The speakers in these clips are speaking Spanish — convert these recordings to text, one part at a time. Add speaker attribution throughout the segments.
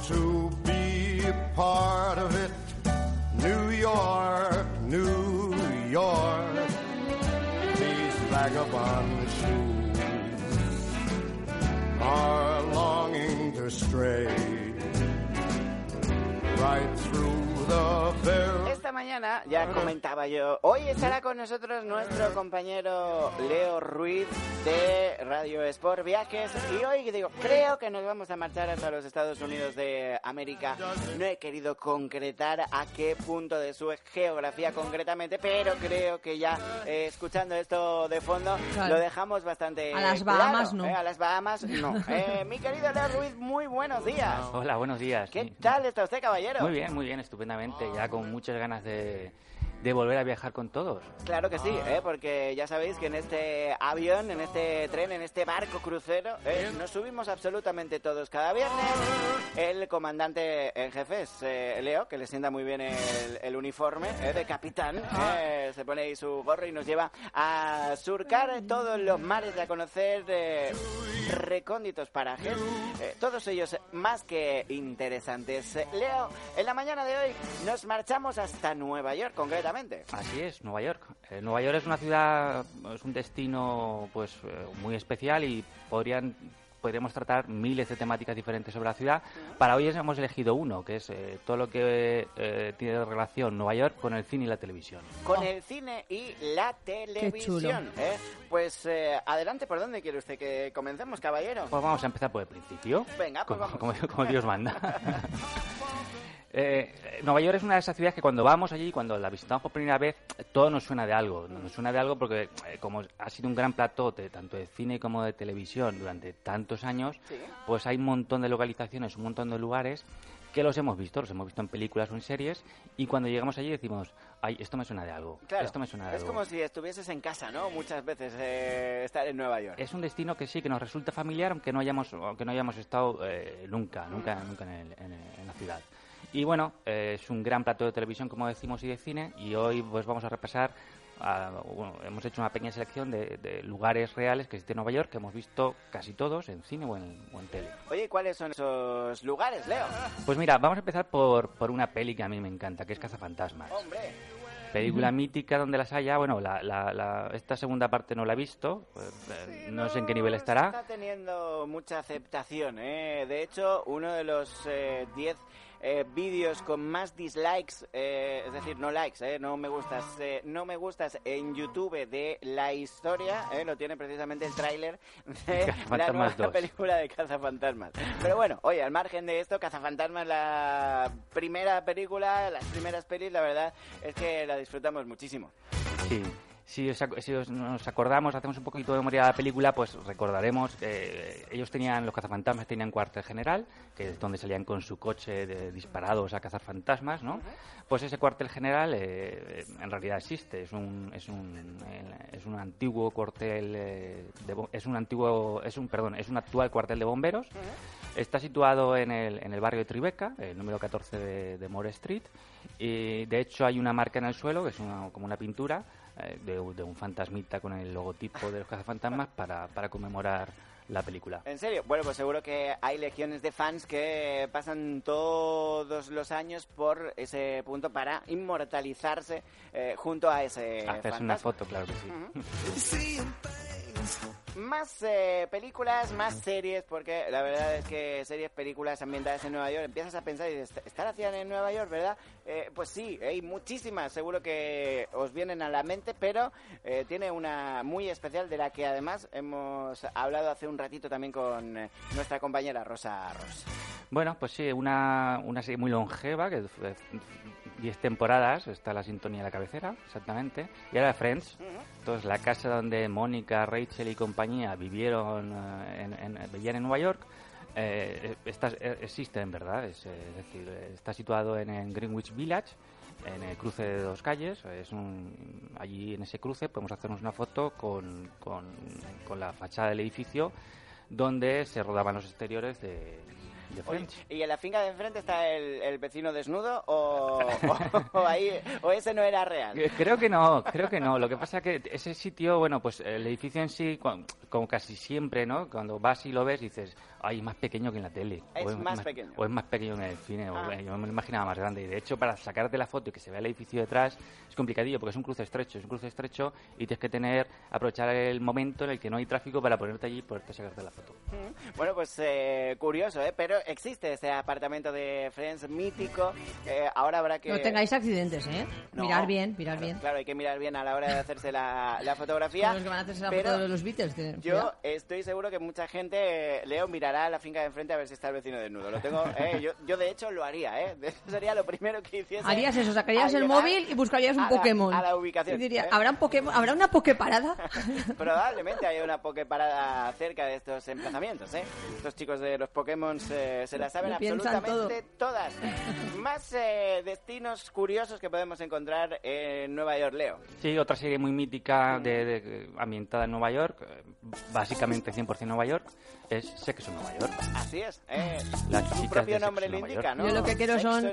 Speaker 1: to
Speaker 2: mañana ya comentaba yo, hoy estará con nosotros nuestro compañero Leo Ruiz de Radio Sport Viajes y hoy digo, creo que nos vamos a marchar hasta los Estados Unidos de América. No he querido concretar a qué punto de su geografía concretamente, pero creo que ya eh, escuchando esto de fondo
Speaker 3: Claro.
Speaker 2: lo dejamos bastante
Speaker 3: A las
Speaker 2: claro,
Speaker 3: Bahamas no.
Speaker 2: ¿eh? A las Bahamas no. Eh, mi querido Leo Ruiz, muy buenos días.
Speaker 4: Hola, buenos días.
Speaker 2: ¿Qué
Speaker 4: Sí.
Speaker 2: tal está usted, caballero?
Speaker 4: Muy bien, muy bien, estupendamente. Ya con muchas ganas de, 哎。De volver a viajar con todos.
Speaker 2: Claro que sí, ¿eh? porque ya sabéis que en este avión, en este tren, en este barco crucero, ¿eh? nos subimos absolutamente todos cada viernes. El comandante en jefe es eh, Leo, que le sienta muy bien el, el uniforme ¿eh? de capitán. ¿eh? Se pone ahí su gorro y nos lleva a surcar todos los mares, a conocer eh, recónditos parajes. eh, todos ellos más que interesantes. Leo, en la mañana de hoy nos marchamos hasta Nueva York, concretamente.
Speaker 4: Así es, Nueva York. Eh, Nueva York es una ciudad, es un destino pues eh, muy especial y podrían podríamos tratar miles de temáticas diferentes sobre la ciudad. Para hoy hemos elegido uno, que es eh, todo lo que eh, tiene relación Nueva York con el cine y la televisión.
Speaker 2: con el cine y la televisión. ¿eh? Pues eh, adelante, ¿por dónde quiere usted que comencemos, caballero?
Speaker 4: Pues vamos a empezar por el principio.
Speaker 2: Venga, pues
Speaker 4: como,
Speaker 2: vamos.
Speaker 4: como- como Dios manda. Eh, Nueva York es una de esas ciudades que cuando vamos allí, cuando la visitamos por primera vez, todo nos suena de algo. Nos suena de algo porque eh, como ha sido un gran plató de, tanto de cine como de televisión durante tantos años,
Speaker 2: Sí.
Speaker 4: pues hay un montón de localizaciones, un montón de lugares que los hemos visto, los hemos visto en películas o en series, y cuando llegamos allí decimos, ay, esto me suena de algo,
Speaker 2: Claro,
Speaker 4: esto me suena de
Speaker 2: es
Speaker 4: algo.
Speaker 2: como si estuvieses en casa, ¿no? Muchas veces eh, estar en Nueva York.
Speaker 4: Es un destino que sí, que nos resulta familiar, aunque no hayamos, aunque no hayamos estado eh, nunca, nunca, nunca en, el- en el- en la ciudad. Y bueno, eh, es un gran plato de televisión, como decimos, y de cine, y hoy pues vamos a repasar, bueno, hemos hecho una pequeña selección de, de lugares reales que existen en Nueva York, que hemos visto casi todos en cine o en, o en tele.
Speaker 2: Oye, ¿y ¿cuáles son esos lugares, Leo?
Speaker 4: Pues mira, vamos a empezar por, por una peli que a mí me encanta, que es Cazafantasmas.
Speaker 2: Hombre,
Speaker 4: Película mítica donde las haya. Bueno, la, la- la- esta segunda parte no la he visto. eh, no sé en qué nivel estará.
Speaker 2: Está teniendo mucha aceptación, ¿eh? De hecho, uno de los 10 vídeos con más dislikes, eh, es decir, no likes, ¿eh? No me gustas, eh, no me gustas en YouTube de la historia, ¿eh? Lo tiene precisamente el tráiler de la nueva
Speaker 4: 2.
Speaker 2: película de Cazafantasmas. Pero bueno, oye, al margen de esto, Cazafantasmas, la primera película, las primeras pelis, la verdad es que la disfrutamos muchísimo.
Speaker 4: Sí. Si, os si os- nos acordamos, hacemos un poquito de memoria de la película, pues recordaremos que ellos tenían, los cazafantasmas tenían cuartel general, que es donde salían con su coche de- disparados a cazar fantasmas, ¿no? Pues ese cuartel general eh, en realidad existe, es un, es un, eh, es un antiguo cuartel, eh, de es un antiguo, es un, perdón, es un actual cuartel de bomberos. Está situado en el, en el barrio de Tribeca, el número 14 de, de More Street, y de hecho hay una marca en el suelo, que es una- como una pintura, eh, de, de un fantasmita con el logotipo de los cazafantasmas para, para conmemorar la película.
Speaker 2: ¿En serio? Bueno, pues seguro que hay legiones de fans que pasan todos los años por ese punto para inmortalizarse eh, junto a ese
Speaker 4: Hacerse una foto, claro que sí.
Speaker 2: Más eh, películas, más series, porque la verdad es que series, películas ambientadas en Nueva York, empiezas a pensar y ¿están haciendo en Nueva York, verdad? Eh, pues sí, hay muchísimas, seguro que os vienen a la mente, pero eh, tiene una muy especial de la que además hemos hablado hace un ratito también con eh, nuestra compañera Rosa Ross.
Speaker 4: Bueno, pues sí, una, una serie muy longeva, que fue 10 temporadas, está la sintonía de la cabecera, exactamente. Y ahora Friends, entonces la casa donde Mónica, Rachel y compañía vivieron, eh, en, en- vivían en Nueva York, Eh, está, eh, existe en verdad, es, eh, es decir, eh, está situado en, en Greenwich Village, en el cruce de dos calles. Es un, allí en ese cruce podemos hacernos una foto con, con, con la fachada del edificio donde se rodaban los exteriores de, de
Speaker 2: Oye,
Speaker 4: Friends.
Speaker 2: ¿Y en la finca de enfrente está el, el vecino desnudo o, o, o ahí, o ese no era real?
Speaker 4: Eh, Creo que no, creo que no. Lo que pasa es que ese sitio, bueno, pues el edificio en sí, como casi siempre, ¿no? Cuando vas y lo ves, dices, ay, es más pequeño que en la tele.
Speaker 2: Es más pequeño.
Speaker 4: O es más pequeño que en el cine. o-
Speaker 2: Ah.
Speaker 4: yo me lo imaginaba más grande. Y de hecho, para sacarte la foto y que se vea el edificio detrás, es complicadillo porque es un cruce estrecho. Es un cruce estrecho y tienes que tener, aprovechar el momento en el que no hay tráfico para ponerte allí y poderte sacarte la foto.
Speaker 2: Mm. Bueno, pues eh, curioso, ¿eh? Pero existe ese apartamento de Friends mítico. Eh, ahora habrá que...
Speaker 3: No tengáis accidentes, ¿eh?
Speaker 2: No.
Speaker 3: Mirar bien, mirar
Speaker 2: Claro,
Speaker 3: bien.
Speaker 2: Claro, hay que mirar bien a la hora de hacerse la, la fotografía.
Speaker 3: Son los que van a hacerse la
Speaker 2: pero
Speaker 3: foto de los Beatles. que-
Speaker 2: Yo estoy seguro que mucha gente, eh, Leo, mirará a la finca de enfrente a ver si está el vecino desnudo. Lo tengo, eh, yo, yo de hecho lo haría, ¿eh? Eso sería lo primero que hiciese.
Speaker 3: Harías eso, sacarías el móvil y buscarías un
Speaker 2: a la-
Speaker 3: Pokémon.
Speaker 2: a la ubicación,
Speaker 3: Y diría,
Speaker 2: ¿eh?
Speaker 3: ¿habrá, un Pokémon, ¿habrá una Poképarada?
Speaker 2: Probablemente hay una Poképarada cerca de estos emplazamientos, ¿eh? Estos chicos de los Pokémon se, se la saben
Speaker 3: Lo
Speaker 2: absolutamente todas. Más eh, destinos curiosos que podemos encontrar en Nueva York, Leo.
Speaker 4: Sí, otra serie muy mítica de, de- ambientada en Nueva York, eh, básicamente 100% Nueva York, es Sexo Nueva York.
Speaker 2: Así es, ¿eh?
Speaker 4: Las
Speaker 2: Su
Speaker 4: chicas
Speaker 2: propio
Speaker 4: de
Speaker 2: nombre lo indica. ¿no?
Speaker 3: Yo lo que quiero son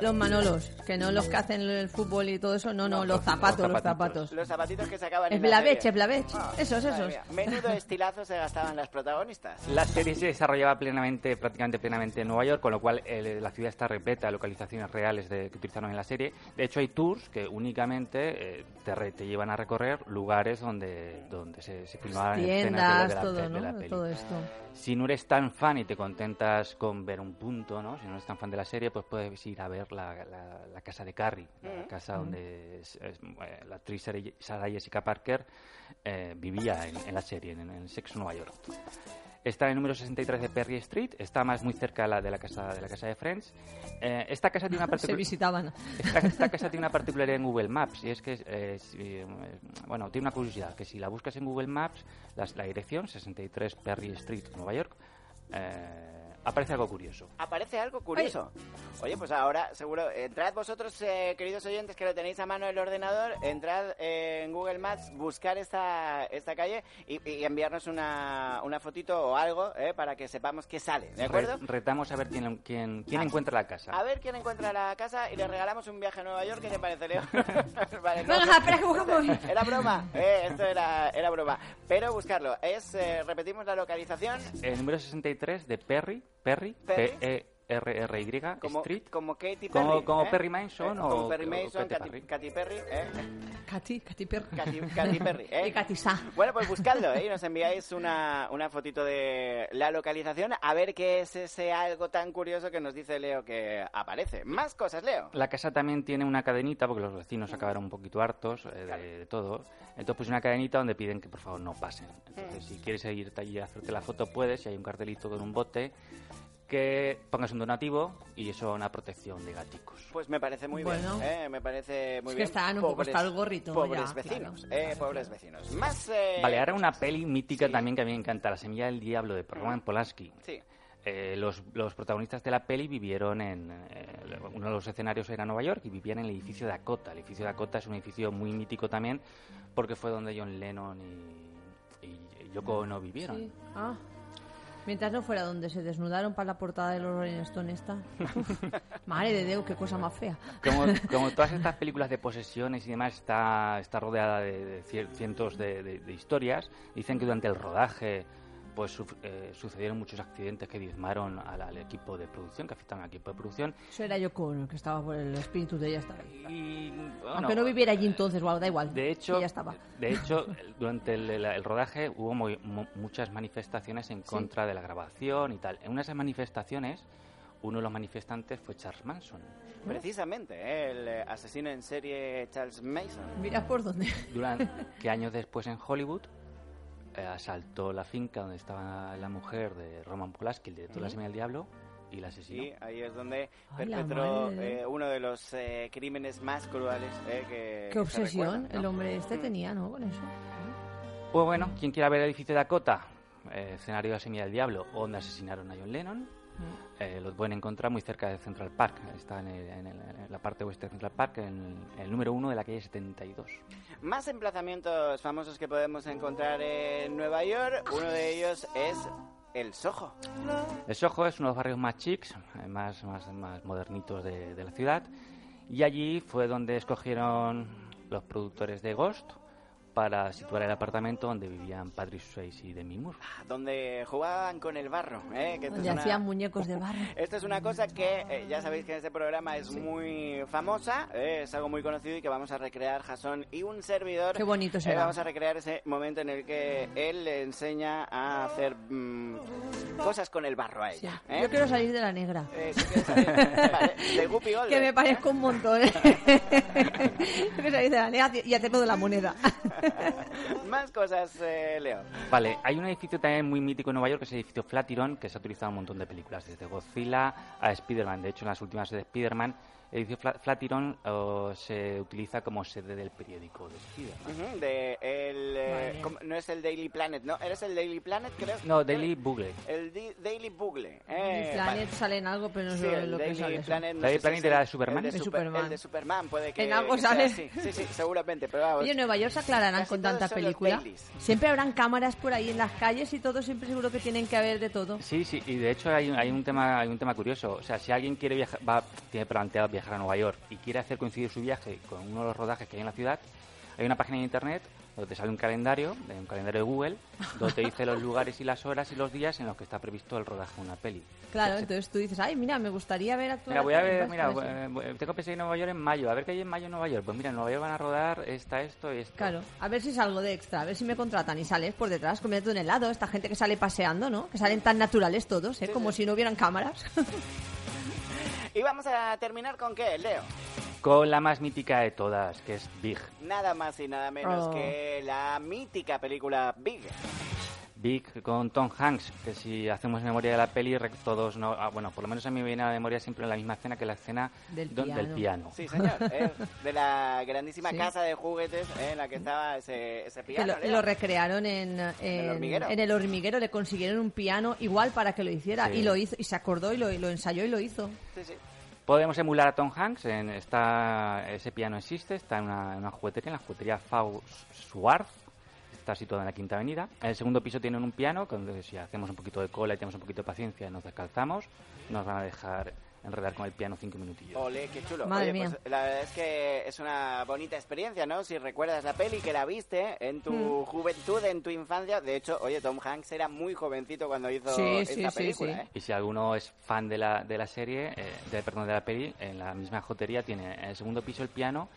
Speaker 3: los manolos, que no los que hacen el fútbol y todo eso, no, no, los zapatos, los zapatos.
Speaker 2: Los zapatitos que se acaban
Speaker 3: Es
Speaker 2: en la
Speaker 3: Blavech, es Blavech.
Speaker 2: Ah,
Speaker 3: Esos, esos.
Speaker 2: mía. Menudo estilazo se gastaban las protagonistas.
Speaker 4: La serie se desarrollaba plenamente, prácticamente plenamente en Nueva York, con lo cual eh, la ciudad está repleta de localizaciones reales de, que utilizaron en la serie. De hecho, hay tours que únicamente eh, te, re- te llevan a recorrer lugares donde, donde se, se filmaban escenas de,
Speaker 3: Tiendas,
Speaker 4: de la,
Speaker 3: todo,
Speaker 4: de la
Speaker 3: ¿no?
Speaker 4: peli.
Speaker 3: Todo esto.
Speaker 4: Si no eres tan fan y te contentas con ver un punto, ¿no? Si no eres tan fan de la serie, pues puedes ir a ver la, la- la casa de Carrie, la
Speaker 2: Mm.
Speaker 4: casa donde es- es, eh, la actriz Sarah Jessica Parker eh, vivía en, en la serie, en, en Sexo Nueva York. Está en el número 63 de Perry Street, está más muy cerca de la, de la casa de la casa de Friends. Eh, esta casa tiene una
Speaker 3: Se
Speaker 4: particu-
Speaker 3: visitaban.
Speaker 4: esta, esta casa tiene una particularidad en Google Maps y es que, eh, si, eh, bueno, tiene una curiosidad, que si la buscas en Google Maps, las- la dirección, 63 Perry Street, Nueva York, eh, aparece algo curioso.
Speaker 2: Aparece algo curioso. Oye, pues ahora seguro, entrad vosotros, eh, queridos oyentes, que lo tenéis a mano el ordenador, entrad eh, en Google Maps, buscar esta, esta calle y, y enviarnos una, una fotito o algo eh, para que sepamos qué sale, ¿de acuerdo?
Speaker 4: Re- retamos a ver quién, quién, quién
Speaker 2: Ah.
Speaker 4: encuentra la casa.
Speaker 2: A ver quién encuentra la casa y le regalamos un viaje a Nueva York, ¿qué te parece, Leo? vale, no. Era broma, eh, esto era, era broma. Pero buscarlo, es, eh, repetimos la localización,
Speaker 4: El número 63 de Perry, Perry,
Speaker 2: Perry.
Speaker 4: Street.
Speaker 2: como Katy Perry.
Speaker 4: Como- como
Speaker 2: ¿eh?
Speaker 4: Perry Mason
Speaker 2: Eh,
Speaker 4: o-
Speaker 2: como Perry
Speaker 4: o
Speaker 2: Mason,
Speaker 4: Katy
Speaker 2: Katy,
Speaker 4: Perry.
Speaker 2: Katy Perry, ¿eh?
Speaker 3: Katy, Katy Perry.
Speaker 2: Katy, Katy Perry, ¿eh?
Speaker 3: Y Katy Sa.
Speaker 2: Bueno, pues buscadlo, ¿eh? Y nos enviáis una, una fotito de la localización a ver qué es ese algo tan curioso que nos dice Leo que aparece. Más cosas, Leo.
Speaker 4: La casa también tiene una cadenita, porque los vecinos acabaron un poquito hartos eh, de, de todo. Entonces, pues una cadenita donde piden que por favor no pasen. Entonces, si quieres irte allí a hacerte la foto, puedes. Y hay un cartelito con un bote que pongas un donativo y eso una protección de gaticos.
Speaker 2: Pues me parece muy
Speaker 3: Bueno.
Speaker 2: bien, ¿eh? Me parece muy
Speaker 3: Es que
Speaker 2: bien.
Speaker 3: están un poco hasta el gorrito,
Speaker 2: Pobres
Speaker 3: ya,
Speaker 2: vecinos, ¿eh? Pobres vecinos. Más, eh,
Speaker 4: Vale, ahora una peli mítica
Speaker 2: sí.
Speaker 4: también que a mí me encanta, La semilla del diablo de Roman Polanski.
Speaker 2: Sí.
Speaker 4: Eh, los, los protagonistas de la peli vivieron en... eh, uno de los escenarios era Nueva York y vivían en el edificio Dakota. El edificio Dakota es un edificio muy mítico también porque fue donde John Lennon y, y Yoko Ono vivieron.
Speaker 3: Sí. Ah. Mientras no fuera donde se desnudaron para la portada de los Rolling Stone esta. Madre de Dios, qué cosa más fea.
Speaker 4: Como, como todas estas películas de posesiones y demás, está, está rodeada de, de cientos de, de- de historias. Dicen que durante el rodaje pues eh, sucedieron muchos accidentes que diezmaron al, al equipo de producción, que afectaron al equipo de producción.
Speaker 3: Eso era yo con que estaba por el espíritu de ella estaba ahí.
Speaker 4: Y, bueno,
Speaker 3: Aunque no viviera allí entonces, wow, da igual.
Speaker 4: De hecho,
Speaker 3: ya estaba.
Speaker 4: de hecho el- durante el, el- el rodaje hubo muy- mu- muchas manifestaciones en contra de la grabación y tal. En una de esas manifestaciones, uno de los manifestantes fue Charles Manson.
Speaker 2: Precisamente, ¿eh? el eh, asesino en serie Charles Mason.
Speaker 3: Mira por dónde.
Speaker 4: Durante, que años después en Hollywood eh, asaltó la finca donde estaba la mujer de Roman Polanski, el director de La Semilla del Diablo, y la asesinó.
Speaker 2: Sí, ahí es donde
Speaker 3: la
Speaker 2: perpetró eh, uno de los eh, crímenes más crueles eh, que
Speaker 3: Qué
Speaker 2: se
Speaker 3: obsesión el hombre este tenía, ¿no? Con eso.
Speaker 4: Pues bueno, quien quiera ver el edificio de Dakota, eh, escenario de Semilla del Diablo, donde asesinaron a John Lennon. Eh, los pueden encontrar muy cerca de Central Park. Está en, el- en el- en la parte oeste de Central Park, en el número uno de la calle 72.
Speaker 2: Más emplazamientos famosos que podemos encontrar en Nueva York. Uno de ellos es el Soho.
Speaker 4: El Soho es uno de los barrios más chics, eh, más, más, más modernitos de, de la ciudad. Y allí fue donde escogieron los productores de Ghost para situar el apartamento donde vivían Patrick Swayze y Demi Moore.
Speaker 2: Donde jugaban con el barro. ¿eh? Que
Speaker 3: Donde
Speaker 2: es una-
Speaker 3: hacían muñecos de barro.
Speaker 2: Esto es una cosa que eh, ya sabéis que en este programa es muy famosa, eh, es algo muy conocido y que vamos a recrear Jason y un servidor.
Speaker 3: Qué bonito
Speaker 2: Eh,
Speaker 3: será.
Speaker 2: vamos a recrear ese momento en el que él le enseña a hacer mm, cosas con el barro a
Speaker 3: Sí.
Speaker 2: ella. ¿eh?
Speaker 3: Yo quiero salir de la negra.
Speaker 2: Eh, ¿tú quieres saber? Vale, de Guppy.
Speaker 3: Que me parezco un montón. Yo quiero salir de la negra y hacerlo de la moneda.
Speaker 2: Más cosas, eh, Leo.
Speaker 4: Vale, hay un edificio también muy mítico en Nueva York, que es el edificio Flatiron, que se ha utilizado en un montón de películas, desde Godzilla a Spider-Man. De hecho, en las últimas de Spider-Man, el edificio Fla- Flatiron eh, se utiliza como sede del periódico de Spider-Man.
Speaker 2: De el, eh, no es el Daily Planet, ¿no? ¿Eres el Daily Planet, creo?
Speaker 4: No, Daily Bugle.
Speaker 2: El Di- Daily Bugle. Eh,
Speaker 3: Planet
Speaker 2: vale.
Speaker 3: sale en algo, pero no
Speaker 2: Sí,
Speaker 3: sé
Speaker 2: el
Speaker 3: lo que sale. eso.
Speaker 2: Planet, no
Speaker 4: Daily
Speaker 2: si
Speaker 4: Planet era
Speaker 2: el-
Speaker 4: de Superman.
Speaker 2: El de,
Speaker 3: De
Speaker 2: Super-
Speaker 3: Superman.
Speaker 2: el de Superman puede que
Speaker 3: En algo
Speaker 2: que
Speaker 3: sale.
Speaker 2: Sí, sí, seguramente, pero vamos.
Speaker 3: Oye, en Nueva York se aclararán con
Speaker 2: todos
Speaker 3: tanta
Speaker 2: son los
Speaker 3: película.
Speaker 2: Dailies.
Speaker 3: Siempre habrán cámaras por ahí en las calles y todo, siempre seguro que tienen que haber de todo.
Speaker 4: Sí, sí, y de hecho hay, hay un tema hay un tema curioso. O sea, si alguien quiere viajar, va, tiene planteado viajar a Nueva York y quiere hacer coincidir su viaje con uno de los rodajes que hay en la ciudad, hay una página en internet donde te sale un calendario, un calendario de Google, donde te dice los lugares y las horas y los días en los que está previsto el rodaje de una peli.
Speaker 3: Claro, entonces tú dices, ay, mira, me gustaría ver actuar.
Speaker 4: Mira, voy a
Speaker 3: aquí",
Speaker 4: ver, mira, eh, tengo pensado a Nueva York en mayo, a ver qué hay en mayo en Nueva York. Pues mira, en Nueva York van a rodar esta, esto y esto.
Speaker 3: Claro, a ver si salgo de extra, a ver si me contratan y sales por detrás comiendo un helado. Esta gente que sale paseando, ¿no? Que salen tan naturales todos, ¿eh? Como si no hubieran cámaras.
Speaker 2: Y vamos a terminar con qué, Leo.
Speaker 4: Con la más mítica de todas, que es Big.
Speaker 2: Nada más y nada menos
Speaker 3: Oh.
Speaker 2: que la mítica película Big.
Speaker 4: Big con Tom Hanks, que si hacemos memoria de la peli, rec- todos no, ah, bueno, por lo menos a mí me viene a la memoria siempre la misma escena que la escena
Speaker 3: Del
Speaker 4: do-
Speaker 3: piano.
Speaker 4: del piano.
Speaker 2: Sí, señor. eh, de la grandísima
Speaker 3: Sí.
Speaker 2: casa de juguetes eh, en la que estaba ese, ese piano.
Speaker 3: lo, recrearon en, en,
Speaker 2: el hormiguero.
Speaker 3: en el hormiguero, le consiguieron un piano igual para que lo hiciera.
Speaker 4: Sí.
Speaker 3: Y lo hizo, y se acordó y lo, y lo ensayó y lo hizo.
Speaker 2: Sí, sí.
Speaker 4: Podemos emular a Tom Hanks, en, está, ese piano existe, está en una, en una juguetería, en la juguetería Fau Suarz, está situada en la Quinta Avenida. En el segundo piso tienen un piano, donde si hacemos un poquito de cola y tenemos un poquito de paciencia, nos descalzamos, nos van a dejar enredar con el piano cinco minutillos.
Speaker 2: Ole, qué chulo.
Speaker 3: Madre
Speaker 2: Oye,
Speaker 3: mía.
Speaker 2: pues la verdad es que es una bonita experiencia, ¿no? Si recuerdas la peli que la viste en tu
Speaker 3: Mm.
Speaker 2: juventud, en tu infancia. De hecho, oye, Tom Hanks era muy jovencito cuando hizo
Speaker 3: Sí,
Speaker 2: esta
Speaker 3: sí, sí,
Speaker 2: película,
Speaker 3: sí.
Speaker 2: ¿eh?
Speaker 4: Y si alguno es fan de la, de la serie, eh, de, perdón, de la peli, en la misma jotería tiene en el segundo piso el piano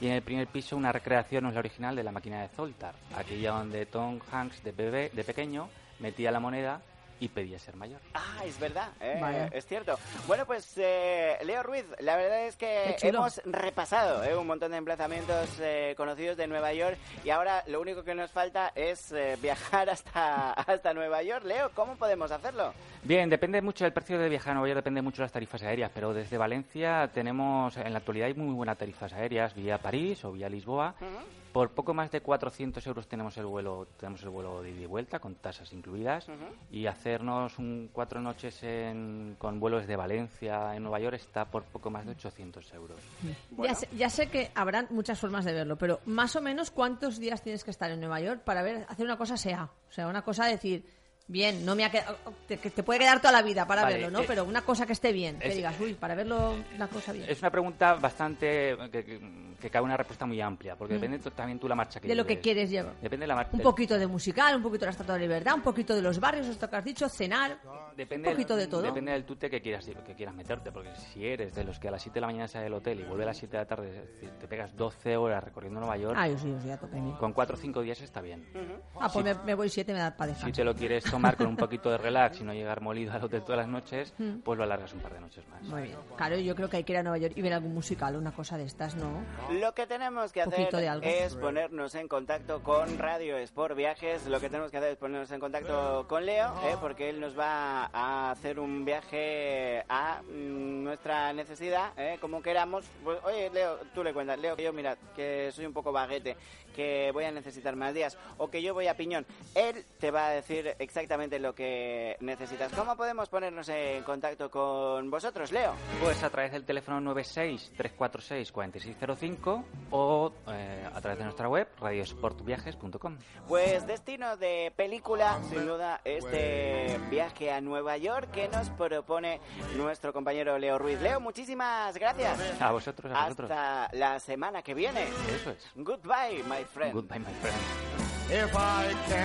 Speaker 4: y en el primer piso una recreación, no es la original, de la máquina de Zoltar, aquella donde Tom Hanks de bebé, de pequeño, metía la moneda y pedía ser mayor.
Speaker 2: Ah, es verdad, ¿eh? Es cierto. Bueno, pues eh, Leo Ruiz, la verdad es que hemos repasado ¿eh? un montón de emplazamientos eh, conocidos de Nueva York y ahora lo único que nos falta es eh, viajar hasta, hasta Nueva York. Leo, ¿cómo podemos hacerlo?
Speaker 4: Bien, depende mucho del precio de viajar a Nueva York, depende mucho de las tarifas aéreas, pero desde Valencia tenemos, en la actualidad hay muy buenas tarifas aéreas, vía París o vía Lisboa. Por poco más de 400 euros tenemos el vuelo, tenemos el vuelo de ida y vuelta con tasas incluidas y hacernos un cuatro noches en- con vuelos de Valencia en Nueva York está por poco más de 800 euros.
Speaker 2: Bueno.
Speaker 3: Ya, sé, ya sé que habrán muchas formas de verlo, pero más o menos cuántos días tienes que estar en Nueva York para ver hacer una cosa sea. O sea, una cosa decir, bien, no me ha quedado, te, puede quedar toda la vida para
Speaker 4: Vale,
Speaker 3: verlo, ¿no?
Speaker 4: eh,
Speaker 3: pero una cosa que esté bien, que
Speaker 4: es-
Speaker 3: digas, uy, para verlo la cosa bien.
Speaker 4: Es una pregunta bastante que, que, que cabe una respuesta muy amplia, porque depende t- también tú la marcha que
Speaker 3: Mm. de lo que quieres llevar.
Speaker 4: Depende de la marcha.
Speaker 3: Un poquito de musical, un poquito de la Estatua de la Libertad, un poquito de los barrios, esto que has dicho, cenar,
Speaker 4: Depende
Speaker 3: un poquito
Speaker 4: del,
Speaker 3: de todo.
Speaker 4: Depende del tute que quieras, que quieras meterte, porque si eres de los que a las 7 de la mañana sale del hotel y vuelve a las 7 de la tarde, es decir, te pegas 12 horas recorriendo Nueva York,
Speaker 3: Ah, yo sí, yo sí, a tope.
Speaker 4: con 4 o 5 días está bien.
Speaker 3: Ah, pues me, me voy siete, me da para
Speaker 4: Si te lo quieres tomar con un poquito de relax y no llegar molido al hotel todas las noches,
Speaker 3: Mm.
Speaker 4: pues lo alargas un par de noches más.
Speaker 3: Muy bien. Claro, yo creo que hay que ir a Nueva York y ver algún musical, una cosa de estas, ¿no?
Speaker 2: Lo que tenemos que hacer es ponernos en contacto con Radio Sport Viajes. Lo que tenemos que hacer es ponernos en contacto con Leo, ¿eh? porque él nos va a hacer un viaje a mm, nuestra necesidad, ¿eh? como queramos. Pues, oye, Leo, tú le cuentas. Leo, que yo, mira, que soy un poco baguete, que voy a necesitar más días, o que yo voy a piñón. Él te va a decir exactamente lo que necesitas. ¿Cómo podemos ponernos en contacto con vosotros, Leo?
Speaker 4: Pues a través del teléfono 96-346-4605 o eh, a través de nuestra web radiosportviajes.com.
Speaker 2: Pues destino de película, sin duda, este viaje a Nueva York que nos propone nuestro compañero Leo Ruiz. Leo, muchísimas gracias.
Speaker 4: A vosotros, a vosotros.
Speaker 2: Hasta la semana que viene.
Speaker 4: Eso es.
Speaker 2: Goodbye, my friend.
Speaker 4: Goodbye, my friend.
Speaker 1: If I can